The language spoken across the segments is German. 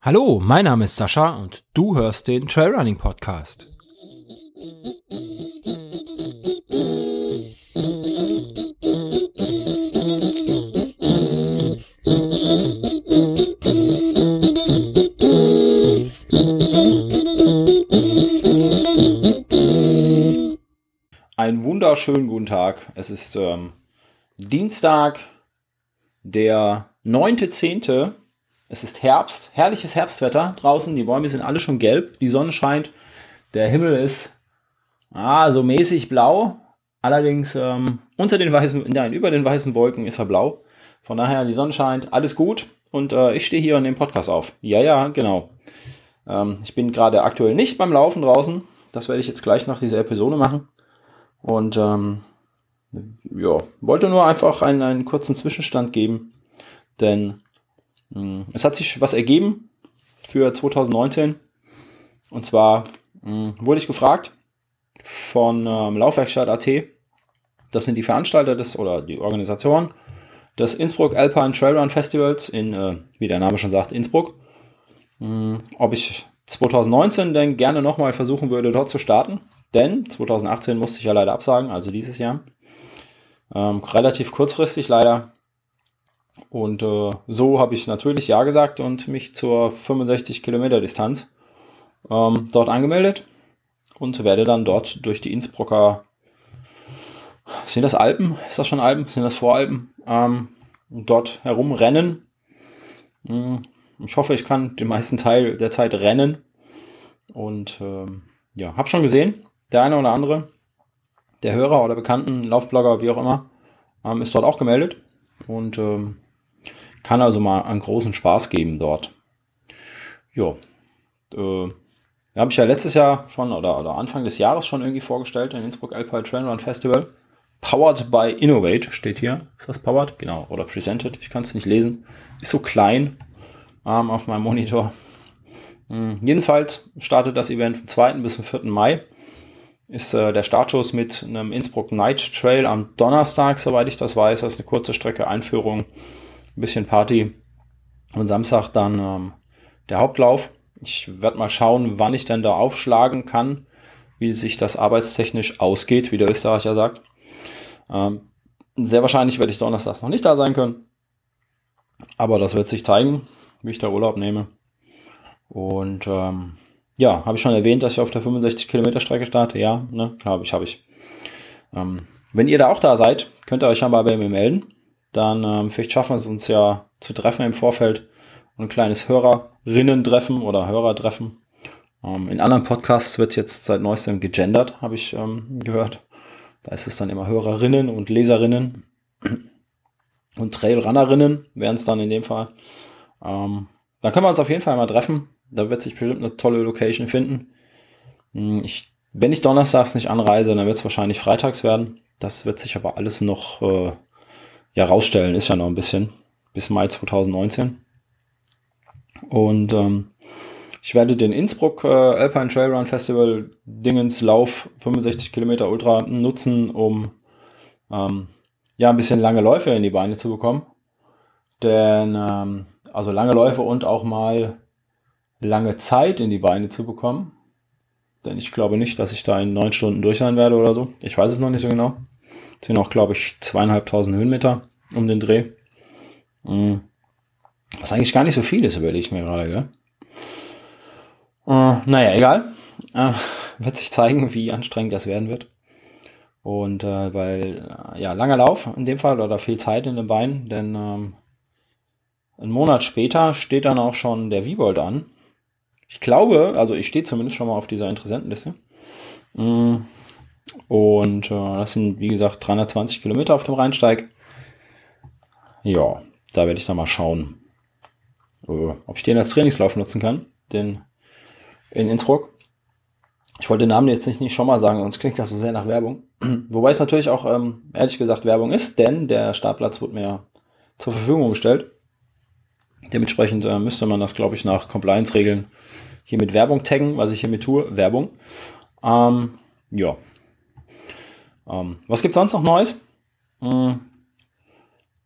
Hallo, mein Name ist Sascha und du hörst den Trailrunning Podcast. Einen wunderschönen guten Tag. Es ist ähm, Dienstag, der 9.10. Es ist Herbst, herrliches Herbstwetter draußen. Die Bäume sind alle schon gelb, die Sonne scheint, der Himmel ist ah, so mäßig blau. Allerdings ähm, unter den weißen, nein, über den weißen Wolken ist er blau. Von daher, die Sonne scheint, alles gut. Und äh, ich stehe hier und nehme Podcast auf. Ja, ja, genau. Ähm, ich bin gerade aktuell nicht beim Laufen draußen. Das werde ich jetzt gleich nach dieser Episode machen. Und ähm, ja, wollte nur einfach einen, einen kurzen Zwischenstand geben. Denn hm, es hat sich was ergeben für 2019. Und zwar mh, hm, wurde ich gefragt von ähm, Laufwerkstatt.at. Das sind die Veranstalter des oder die Organisatoren des Innsbruck Alpine Trailrun Festivals in, äh, wie der Name schon sagt, Innsbruck. Mh, hm, ob ich 2019 denn gerne nochmal versuchen würde, dort zu starten. Denn 2018 musste ich ja leider absagen, also dieses Jahr. Ähm, relativ kurzfristig leider. Und äh, so habe ich natürlich Ja gesagt und mich zur 65 Kilometer Distanz ähm, dort angemeldet und werde dann dort durch die Innsbrucker, sind das Alpen? Ist das schon Alpen? Sind das Voralpen? Ähm, dort herumrennen. Hm, ich hoffe, ich kann den meisten Teil der Zeit rennen. Und ähm, ja, habe schon gesehen, der eine oder andere, der Hörer oder Bekannten, Laufblogger, wie auch immer, ähm, ist dort auch gemeldet. Und ähm, kann also mal einen großen Spaß geben dort. Ja, äh, habe ich ja letztes Jahr schon oder, oder Anfang des Jahres schon irgendwie vorgestellt, ein Innsbruck Alpine Trail Run Festival. Powered by Innovate steht hier. Ist das powered? Genau. Oder presented. Ich kann es nicht lesen. Ist so klein ähm, auf meinem Monitor. Mhm. Jedenfalls startet das Event vom 2. bis zum 4. Mai. Ist äh, der Startschuss mit einem Innsbruck Night Trail am Donnerstag, soweit ich das weiß. Das ist eine kurze Strecke Einführung ein bisschen Party. Und Samstag dann ähm, der Hauptlauf. Ich werde mal schauen, wann ich denn da aufschlagen kann, wie sich das arbeitstechnisch ausgeht, wie der Österreicher sagt. Ähm, sehr wahrscheinlich werde ich donnerstags noch nicht da sein können. Aber das wird sich zeigen, wie ich da Urlaub nehme. Und ähm, ja, habe ich schon erwähnt, dass ich auf der 65 Kilometer Strecke starte? Ja, ne, glaube ich, habe ich. Ähm, wenn ihr da auch da seid, könnt ihr euch ja mal bei mir melden dann ähm, vielleicht schaffen wir es uns ja zu treffen im Vorfeld und ein kleines Hörerinnen-Treffen oder Hörertreffen. Ähm, in anderen Podcasts wird jetzt seit neuestem gegendert, habe ich ähm, gehört. Da ist es dann immer Hörerinnen und Leserinnen und Trailrunnerinnen wären es dann in dem Fall. Ähm, dann können wir uns auf jeden Fall mal treffen. Da wird sich bestimmt eine tolle Location finden. Hm, ich, wenn ich donnerstags nicht anreise, dann wird es wahrscheinlich freitags werden. Das wird sich aber alles noch äh, ja, rausstellen ist ja noch ein bisschen bis Mai 2019. Und ähm, ich werde den Innsbruck äh, Alpine Trail Run Festival Dingens Lauf 65 Kilometer Ultra nutzen, um ähm, ja ein bisschen lange Läufe in die Beine zu bekommen. Denn ähm, also lange Läufe und auch mal lange Zeit in die Beine zu bekommen. Denn ich glaube nicht, dass ich da in neun Stunden durch sein werde oder so. Ich weiß es noch nicht so genau. Das sind auch, glaube ich, zweieinhalbtausend Höhenmeter um den Dreh. Mhm. Was eigentlich gar nicht so viel ist, überlege ich mir gerade, gell? Äh, naja, egal. Äh, wird sich zeigen, wie anstrengend das werden wird. Und äh, weil, äh, ja, langer Lauf in dem Fall oder viel Zeit in den Beinen, denn ähm, einen Monat später steht dann auch schon der Wiebold an. Ich glaube, also ich stehe zumindest schon mal auf dieser Interessentenliste. Mhm. Und äh, das sind, wie gesagt, 320 Kilometer auf dem Rheinsteig. Ja, da werde ich dann mal schauen, äh, ob ich den als Trainingslauf nutzen kann. Den in Innsbruck. Ich wollte den Namen jetzt nicht, nicht schon mal sagen, sonst klingt das so sehr nach Werbung. Wobei es natürlich auch, ähm, ehrlich gesagt, Werbung ist, denn der Startplatz wurde mir zur Verfügung gestellt. Dementsprechend äh, müsste man das, glaube ich, nach Compliance-Regeln hier mit Werbung taggen, was ich hiermit tue. Werbung. Ähm, ja, ähm, was gibt sonst noch Neues? Hm,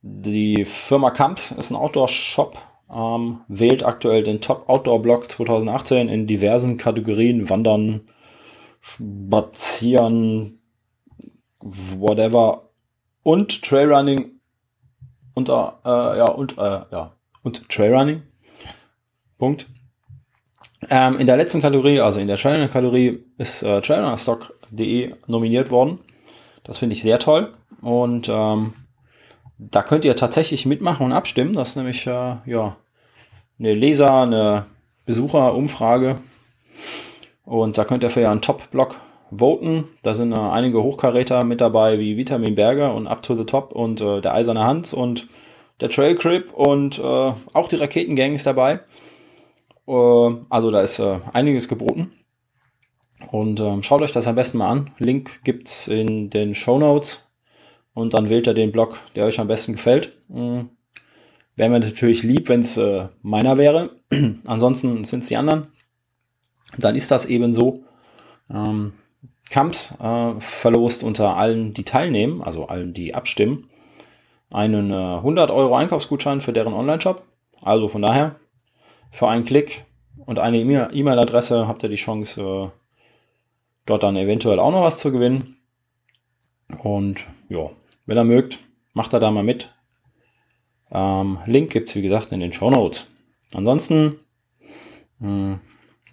die Firma Kamps ist ein Outdoor-Shop, ähm, wählt aktuell den Top Outdoor-Blog 2018 in diversen Kategorien, Wandern, Spazieren, whatever und Trailrunning unter, äh, ja, und, äh, ja, und Trailrunning. Punkt. Ähm, in der letzten Kategorie, also in der Trailrunning-Kategorie, ist äh, trailrunnerstock.de nominiert worden. Das finde ich sehr toll. Und ähm, da könnt ihr tatsächlich mitmachen und abstimmen. Das ist nämlich äh, ja, eine Leser-, eine Besucherumfrage. Und da könnt ihr für einen Top-Blog voten. Da sind äh, einige Hochkaräter mit dabei, wie Vitamin Berger und Up to the Top und äh, der Eiserne Hans und der Trail Crip und äh, auch die Raketengang ist dabei. Äh, also da ist äh, einiges geboten. Und ähm, schaut euch das am besten mal an. Link gibt's in den Show Notes. Und dann wählt ihr den Blog, der euch am besten gefällt. Mhm. Wäre mir natürlich lieb, wenn es äh, meiner wäre. Ansonsten sind es die anderen. Dann ist das eben so. Ähm, äh, verlost unter allen, die teilnehmen, also allen, die abstimmen, einen äh, 100 Euro Einkaufsgutschein für deren Online-Shop. Also von daher, für einen Klick und eine E-Mail-Adresse habt ihr die Chance, äh, dort dann eventuell auch noch was zu gewinnen. Und ja, wenn ihr mögt, macht er da mal mit. Ähm, Link gibt es, wie gesagt, in den Show Notes. Ansonsten, mh, hm,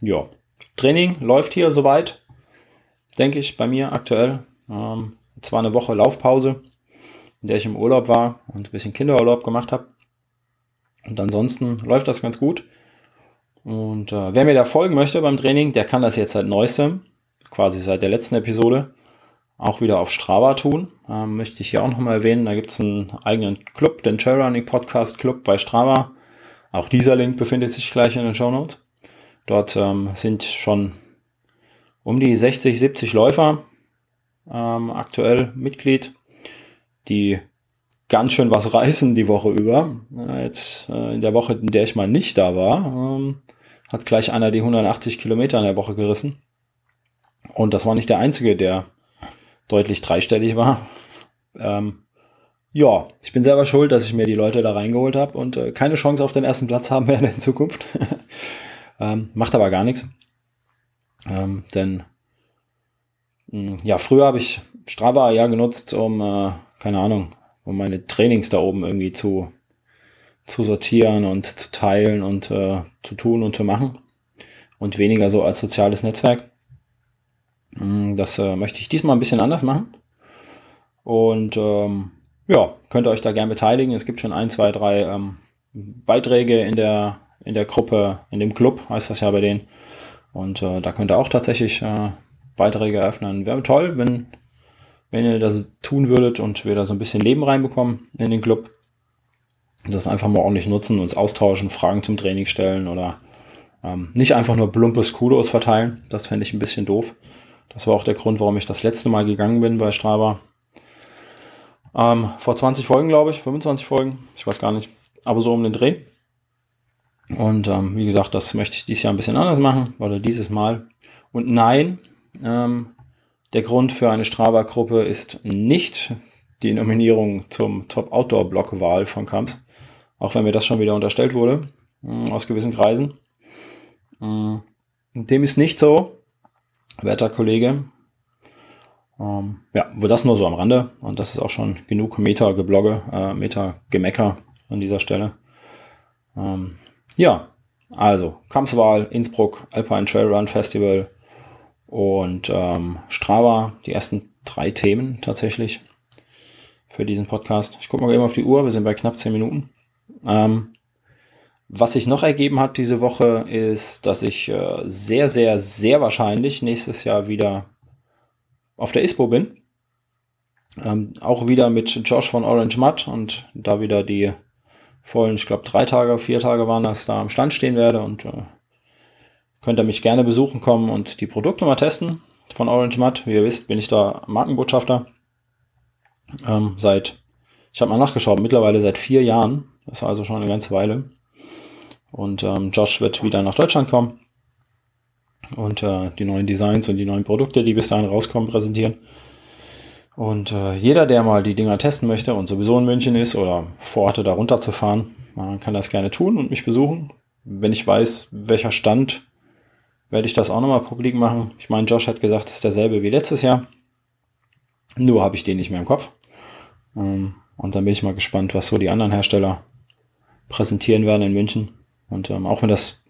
ja, Training läuft hier soweit denke ich, bei mir aktuell. Ähm, zwar eine Woche Laufpause, in der ich im Urlaub war und ein bisschen Kinderurlaub gemacht habe. Und ansonsten läuft das ganz gut. Und äh, wer mir da folgen möchte beim Training, der kann das jetzt seit neuestem, quasi seit der letzten Episode, auch wieder auf Strava tun. Ähm, möchte ich hier auch nochmal erwähnen. Da gibt es einen eigenen Club, den Trailrunning Podcast Club bei Strava. Auch dieser Link befindet sich gleich in den Show Notes. Dort ähm, sind schon um die 60, 70 Läufer ähm, aktuell Mitglied, die ganz schön was reißen die Woche über. Jetzt äh, in der Woche, in der ich mal nicht da war, ähm, hat gleich einer die 180 Kilometer in der Woche gerissen. Und das war nicht der einzige, der deutlich dreistellig war. Ähm, ja, ich bin selber schuld, dass ich mir die Leute da reingeholt habe und äh, keine Chance auf den ersten Platz haben werde in Zukunft. ähm, macht aber gar nichts. Ähm, denn mh, hm, ja, früher habe ich Strava ja genutzt, um, äh, keine Ahnung, um meine Trainings da oben irgendwie zu, zu sortieren und zu teilen und äh, zu tun und zu machen. Und weniger so als soziales Netzwerk. Hm, das äh, möchte ich diesmal ein bisschen anders machen. Und ähm, ja, könnt ihr euch da gern beteiligen. Es gibt schon ein, zwei, drei ähm, Beiträge in der, in der Gruppe, in dem Club, heißt das ja bei denen. Und äh, da könnt ihr auch tatsächlich äh, Beiträge eröffnen. Wäre toll, wenn, wenn ihr das tun würdet und wir da so ein bisschen Leben reinbekommen in den Club. Das einfach mal ordentlich nutzen, uns austauschen, Fragen zum Training stellen oder ähm, nicht einfach nur plumpes Kudos verteilen. Das fände ich ein bisschen doof. Das war auch der Grund, warum ich das letzte Mal gegangen bin bei Strava. Ähm, vor 20 Folgen, glaube ich, 25 Folgen, ich weiß gar nicht, aber so um den Dreh. Und ähm, wie gesagt, das möchte ich dieses Jahr ein bisschen anders machen, oder dieses Mal. Und nein, ähm, der Grund für eine Strava-Gruppe ist nicht die Nominierung zum Top Outdoor-Block-Wahl von Kamps, auch wenn mir das schon wieder unterstellt wurde, äh, aus gewissen Kreisen. Äh, dem ist nicht so, werter Kollege. Ähm, ja, wo das nur so am Rande und das ist auch schon genug Meta-Geblogge, äh, Meta-Gemecker an dieser Stelle. Ähm, ja, also Kampswahl, Innsbruck, Alpine Trail Run Festival und ähm, Strava, die ersten drei Themen tatsächlich für diesen Podcast. Ich gucke mal eben auf die Uhr, wir sind bei knapp zehn Minuten. Ähm, was sich noch ergeben hat diese Woche ist, dass ich äh, sehr, sehr, sehr wahrscheinlich nächstes Jahr wieder auf der ISPO bin. Ähm, auch wieder mit Josh von Orange Mud und da wieder die vollen, ich glaube, drei Tage, vier Tage waren das, da am Stand stehen werde und äh, könnt ihr mich gerne besuchen kommen und die Produkte mal testen von Orange Mud. Wie ihr wisst, bin ich da Markenbotschafter. Ähm, seit, ich habe mal nachgeschaut, mittlerweile seit vier Jahren. Das ist also schon eine ganze Weile. Und ähm, Josh wird wieder nach Deutschland kommen und äh, die neuen Designs und die neuen Produkte, die bis dahin rauskommen, präsentieren. Und äh, jeder, der mal die Dinger testen möchte und sowieso in München ist oder vorhatte, da runterzufahren, kann das gerne tun und mich besuchen. Wenn ich weiß, welcher Stand, werde ich das auch nochmal publik machen. Ich meine, Josh hat gesagt, es ist derselbe wie letztes Jahr. Nur habe ich den nicht mehr im Kopf. Ähm, und dann bin ich mal gespannt, was so die anderen Hersteller präsentieren werden in München. Und ähm, auch wenn das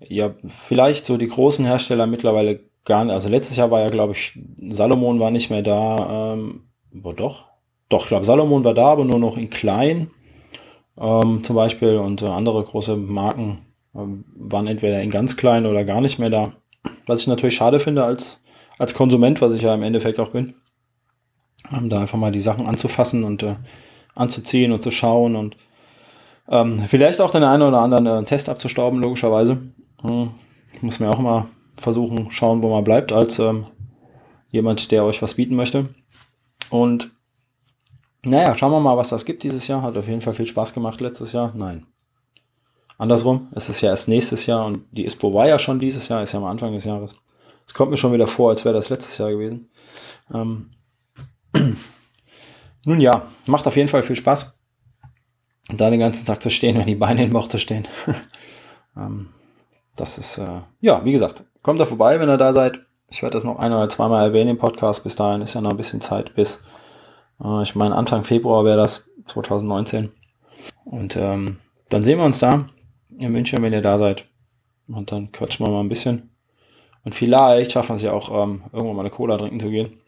ja vielleicht so die großen Hersteller mittlerweile gar nicht, also letztes Jahr war ja, glaube ich, Salomon war nicht mehr da, ähm, boah, doch, doch, ich glaube, Salomon war da, aber nur noch in klein ähm, zum Beispiel und äh, andere große Marken waren entweder in ganz klein oder gar nicht mehr da. Was ich natürlich schade finde als, als Konsument, was ich ja im Endeffekt auch bin, ähm, da einfach mal die Sachen anzufassen und äh, anzuziehen und zu schauen und ähm, vielleicht auch den einen oder anderen äh, Test abzustauben, logischerweise. Hm, muss man auch immer versuchen, schauen, wo man bleibt, als ähm, jemand, der euch was bieten möchte. Und naja, schauen wir mal, was das gibt dieses Jahr. Hat auf jeden Fall viel Spaß gemacht letztes Jahr. Nein. Andersrum, es ist ja erst nächstes Jahr und die ISPO war ja schon dieses Jahr, ist ja am Anfang des Jahres. Es kommt mir schon wieder vor, als wäre das letztes Jahr gewesen. Ähm, nun ja, macht auf jeden Fall viel Spaß, da den ganzen Tag zu stehen, wenn die Beine im Bauch zu stehen. ähm, das ist, äh, ja, wie gesagt, kommt da vorbei, wenn ihr da seid. Ich werde das noch ein oder zweimal erwähnen im Podcast. Bis dahin ist ja noch ein bisschen Zeit bis, äh, ich meine, Anfang Februar wäre das, 2019. Und ähm, dann sehen wir uns da in München, wenn ihr da seid. Und dann quatschen wir mal ein bisschen. Und vielleicht schaffen wir es ja auch, ähm, irgendwann mal eine Cola trinken zu gehen.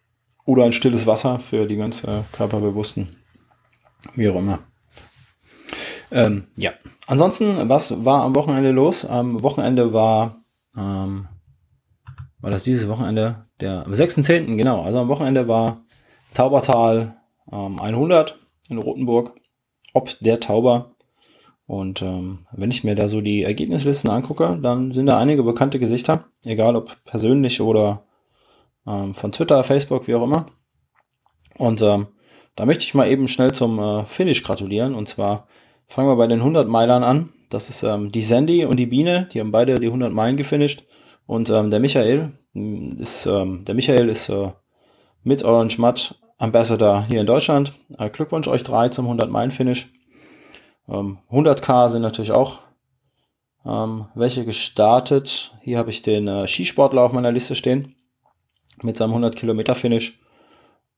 Oder ein stilles Wasser für die ganz äh, Körperbewussten. Wie auch immer. Ähm, ja. Ansonsten, was war am Wochenende los? Am Wochenende war, ähm, war das dieses Wochenende? Der, am 6.10., genau. Also am Wochenende war Taubertal ähm, 100 in Rothenburg. Ob der Tauber. Und ähm, wenn ich mir da so die Ergebnislisten angucke, dann sind da einige bekannte Gesichter, egal ob persönlich oder ähm, von Twitter, Facebook, wie auch immer. Und ähm, da möchte ich mal eben schnell zum äh, Finish gratulieren. Und zwar fangen wir bei den 100 Meilern an. Das ist ähm, die Sandy und die Biene, die haben beide die 100 Meilen gefinisht. Und ähm, der Michael hm, ist, ähm, der Michael ist äh, mit Orange Mud Ambassador hier in Deutschland. Äh, Glückwunsch euch drei zum 100 Meilen Finish. Ähm, 100k sind natürlich auch ähm, welche gestartet. Hier habe ich den äh, Skisportler auf meiner Liste stehen mit seinem 100 Kilometer Finish.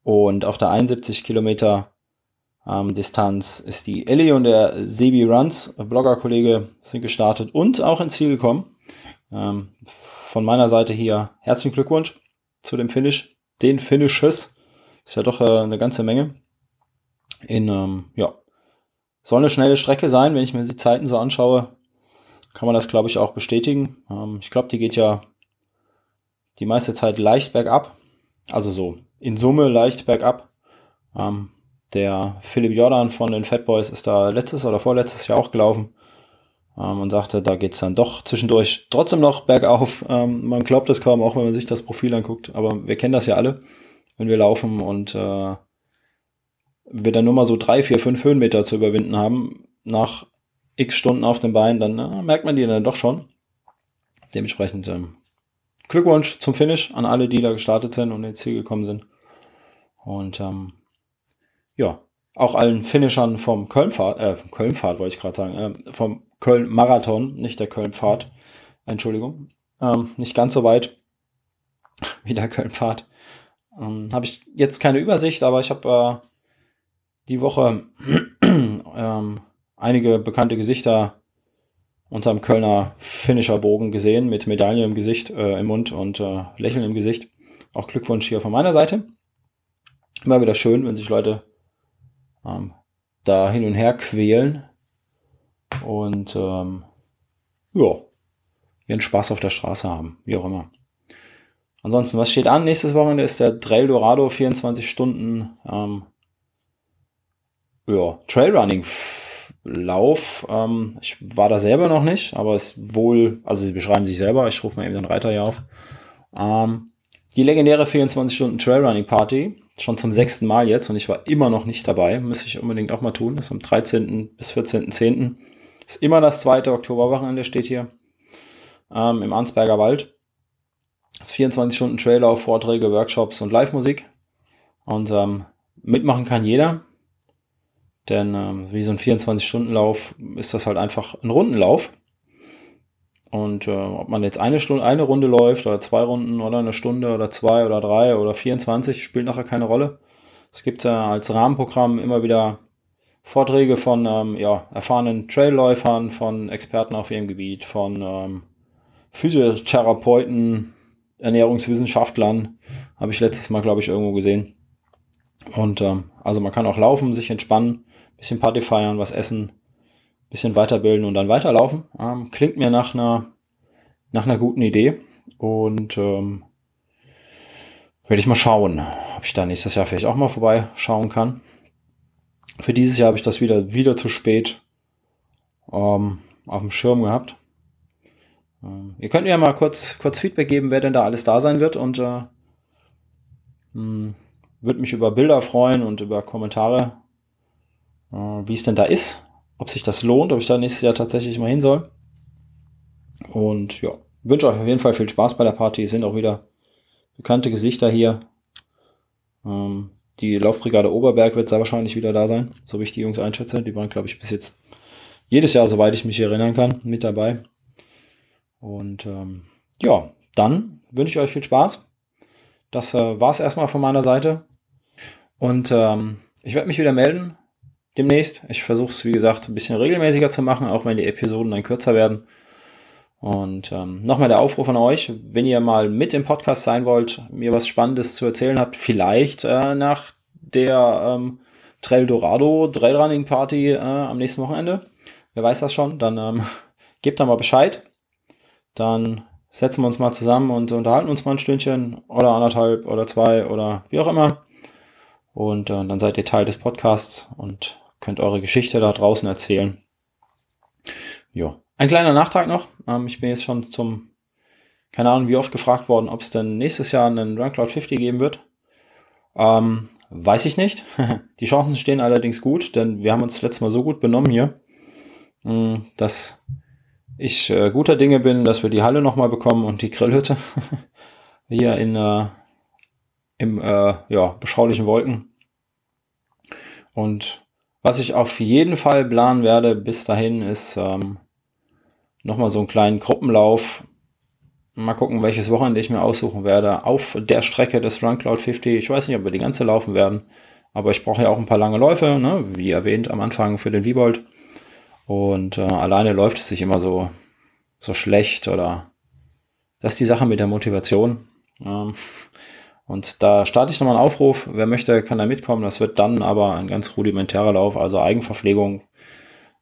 Und auf der 71 Kilometer ähm, Distanz ist die Ellie und der Sebi Runs, Blogger-Kollege, sind gestartet und auch ins Ziel gekommen. Ähm, von meiner Seite hier herzlichen Glückwunsch zu dem Finish. Den Finishes. Ist ja doch äh, eine ganze Menge. In, ähm, ja, soll eine schnelle Strecke sein, wenn ich mir die Zeiten so anschaue, kann man das, glaube ich, auch bestätigen. Ähm, ich glaube, die geht ja die meiste Zeit leicht bergab. Also so in Summe leicht bergab. Ähm, der Philipp Jordan von den Fat Boys ist da letztes oder vorletztes Jahr auch gelaufen ähm, und sagte, da geht's dann doch zwischendurch trotzdem noch bergauf. Ähm, man glaubt es kaum, auch wenn man sich das Profil anguckt, aber wir kennen das ja alle, wenn wir laufen und äh, wir dann nur mal so drei, vier, fünf Höhenmeter zu überwinden haben, nach x Stunden auf dem Bein, dann äh, merkt man die dann doch schon. Dementsprechend ähm, Glückwunsch zum Finish an alle, die da gestartet sind und ins Ziel gekommen sind. Und ähm, ja, auch allen Finishern vom Kölnfahrt, äh, vom Kölnfahrt wollte ich gerade sagen, äh, vom Köln-Marathon, nicht der Kölnfahrt, Entschuldigung, ähm, nicht ganz so weit wie der Kölnfahrt. Ähm, habe ich jetzt keine Übersicht, aber ich habe äh, die Woche ähm, einige bekannte Gesichter unterm Kölner Finisher-Bogen gesehen mit Medaille im Gesicht, äh, im Mund und äh, Lächeln im Gesicht. Auch Glückwunsch hier von meiner Seite. Immer wieder schön, wenn sich Leute ähm, da hin und her quälen und ähm, ja, ihren Spaß auf der Straße haben, wie auch immer. Ansonsten, was steht an? Nächstes Wochenende ist der Trail Dorado 24 Stunden ähm, ja, Trailrunning Lauf. Ähm, ich war da selber noch nicht, aber es wohl, also sie beschreiben sich selber, ich rufe mal eben den Reiter hier auf. Ähm, die legendäre 24 Stunden Trailrunning Party, schon zum sechsten Mal jetzt und ich war immer noch nicht dabei, müsste ich unbedingt auch mal tun, das ist am 13. bis 14.10. Ist immer das zweite Oktoberwochenende, steht hier, ähm, im Ansberger Wald. Das 24 Stunden Traillauf, Vorträge, Workshops und Live-Musik. Und ähm, mitmachen kann jeder. Denn ähm, wie so ein 24-Stunden-Lauf ist das halt einfach ein Rundenlauf. Und äh, ob man jetzt eine Stunde, eine Runde läuft oder zwei Runden oder eine Stunde oder zwei oder drei oder 24, spielt nachher keine Rolle. Es gibt äh, als Rahmenprogramm immer wieder Vorträge von ähm, ja, erfahrenen Trailläufern, von Experten auf ihrem Gebiet, von ähm, Physiotherapeuten, Ernährungswissenschaftlern. Habe ich letztes Mal, glaube ich, irgendwo gesehen. Und ähm, also man kann auch laufen, sich entspannen, bisschen Party feiern, was essen, bisschen weiterbilden und dann weiterlaufen. Ähm, klingt mir nach einer, nach einer guten Idee. Und ähm, werde ich mal schauen, ob ich da nächstes Jahr vielleicht auch mal vorbeischauen kann. Für dieses Jahr habe ich das wieder, wieder zu spät ähm, auf dem Schirm gehabt. Ähm, ihr könnt mir ja mal kurz, kurz Feedback geben, wer denn da alles da sein wird und äh, hm, würde mich über Bilder freuen und über Kommentare, wie es denn da ist, ob sich das lohnt, ob ich da nächstes Jahr tatsächlich mal hin soll. Und ja, wünsche euch auf jeden Fall viel Spaß bei der Party. Es sind auch wieder bekannte Gesichter hier. Ähm, die Laufbrigade Oberberg wird sehr wahrscheinlich wieder da sein, so wie ich die Jungs einschätze. Die waren, glaube ich, bis jetzt jedes Jahr, soweit ich mich erinnern kann, mit dabei. Und ähm, ja, dann wünsche ich euch viel Spaß. Das äh, war es erstmal von meiner Seite. Und ähm, ich werde mich wieder melden demnächst. Ich versuche es, wie gesagt, ein bisschen regelmäßiger zu machen, auch wenn die Episoden dann kürzer werden. Und ähm, nochmal der Aufruf an euch, wenn ihr mal mit im Podcast sein wollt, mir was Spannendes zu erzählen habt, vielleicht äh, nach der ähm, Trail Dorado Trailrunning Party äh, am nächsten Wochenende. Wer weiß das schon, dann ähm, gebt da mal Bescheid. Dann setzen wir uns mal zusammen und unterhalten uns mal ein Stündchen oder anderthalb oder zwei oder wie auch immer. Und äh, dann seid ihr Teil des Podcasts und könnt eure Geschichte da draußen erzählen. Ja, ein kleiner Nachtrag noch. Ähm, ich bin jetzt schon zum, keine Ahnung, wie oft gefragt worden, ob es denn nächstes Jahr einen RunCloud 50 geben wird. Ähm, weiß ich nicht. Die Chancen stehen allerdings gut, denn wir haben uns letztes Mal so gut benommen hier, mh, mm, dass ich äh, guter Dinge bin, dass wir die Halle nochmal bekommen und die Grillhütte hier in äh, im äh, ja, beschaulichen Wolken. Und was ich auf jeden Fall planen werde bis dahin ist ähm, nochmal so einen kleinen Gruppenlauf. Mal gucken, welches Wochenende ich mir aussuchen werde. Auf der Strecke des Run Cloud 50. Ich weiß nicht, ob wir die ganze laufen werden. Aber ich brauche ja auch ein paar lange Läufe, ne? wie erwähnt am Anfang für den Viebold. Und äh, alleine läuft es sich immer so, so schlecht oder das ist die Sache mit der Motivation. Ähm, und da starte ich nochmal einen Aufruf. Wer möchte, kann da mitkommen. Das wird dann aber ein ganz rudimentärer Lauf, also Eigenverpflegung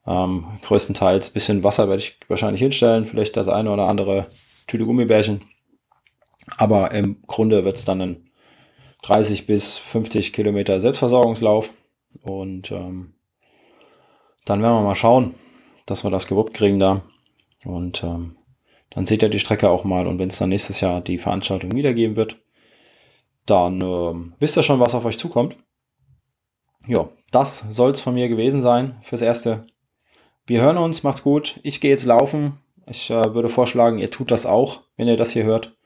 ähm, größtenteils bisschen Wasser werde ich wahrscheinlich hinstellen, vielleicht das eine oder andere Tüte Gummibärchen. Aber im Grunde wird es dann ein 30 bis 50 Kilometer Selbstversorgungslauf. Und ähm, dann werden wir mal schauen, dass wir das gewuppt kriegen da. Und ähm, dann seht ihr die Strecke auch mal. Und wenn es dann nächstes Jahr die Veranstaltung wiedergeben wird, dann ähm, wisst ihr schon, was auf euch zukommt. Ja, das soll es von mir gewesen sein fürs Erste. Wir hören uns, macht's gut. Ich gehe jetzt laufen. Ich äh, würde vorschlagen, ihr tut das auch, wenn ihr das hier hört.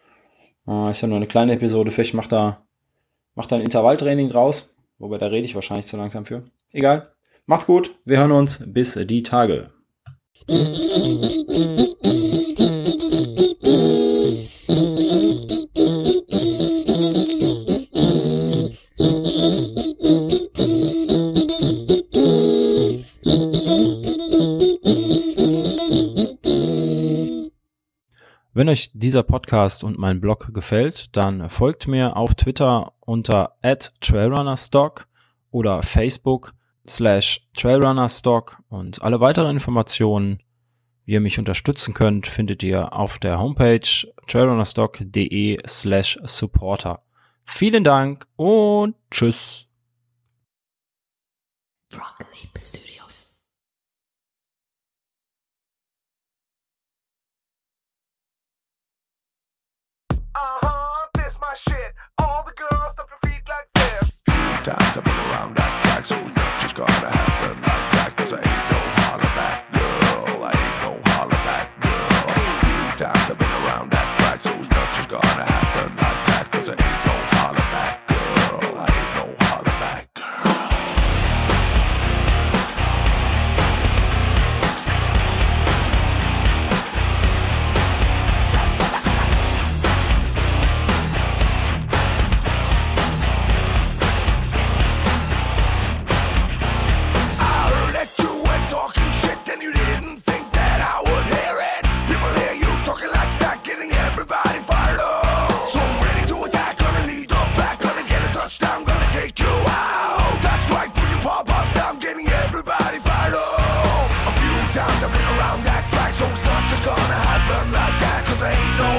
Äh, ist ja nur eine kleine Episode. Vielleicht macht da, macht da ein Intervalltraining draus. Wobei, da rede ich wahrscheinlich zu langsam für. Egal. Macht's gut. Wir hören uns. Bis die Tage. Wenn euch dieser Podcast und mein Blog gefällt, dann folgt mir auf Twitter unter @trailrunnerstock oder Facebook slash trailrunnerstock und alle weiteren Informationen, wie ihr mich unterstützen könnt, findet ihr auf der Homepage trailrunnerstock.de slash supporter. Vielen Dank und tschüss. Uh-huh, this my shit. All the girls stomp your feet like this. Times I've been around that track, so not just gonna ain't no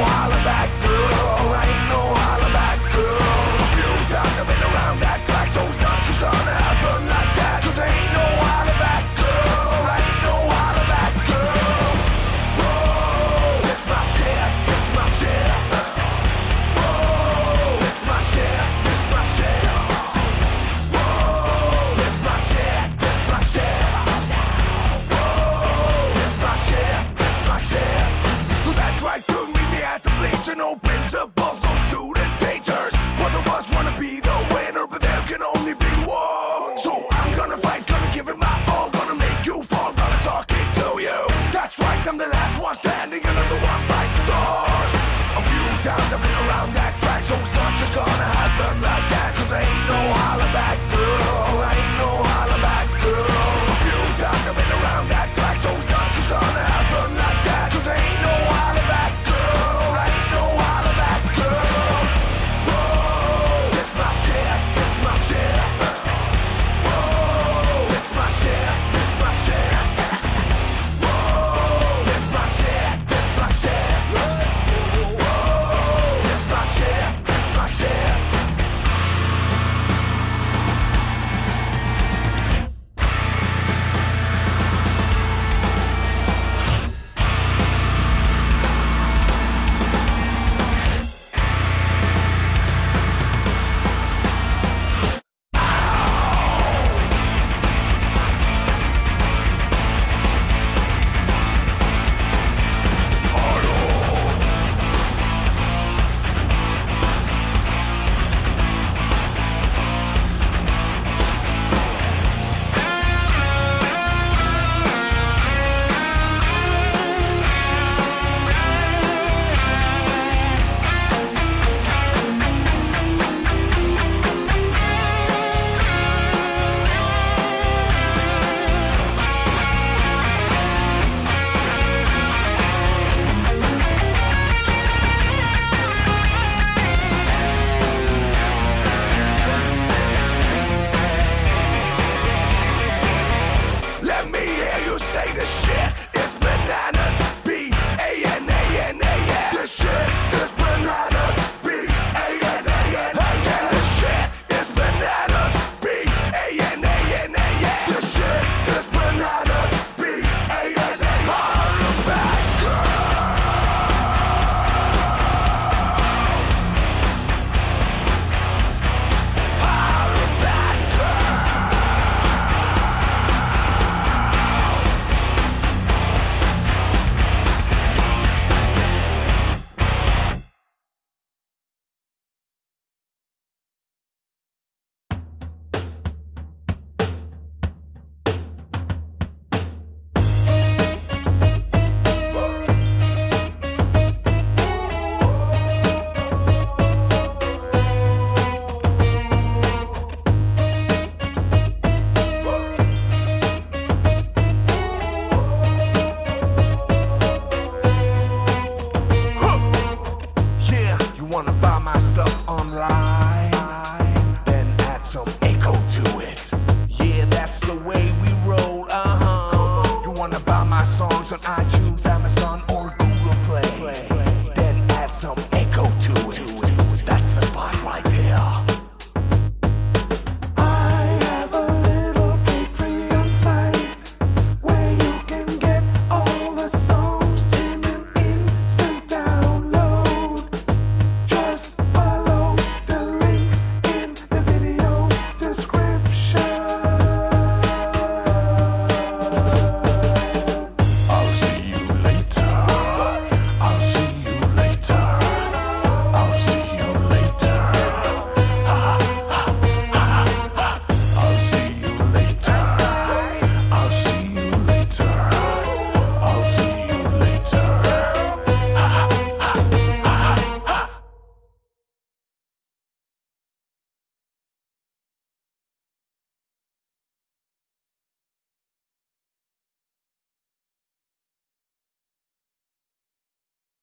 That's that track, so it's not just gonna happen like that, cause I ain't no holler back.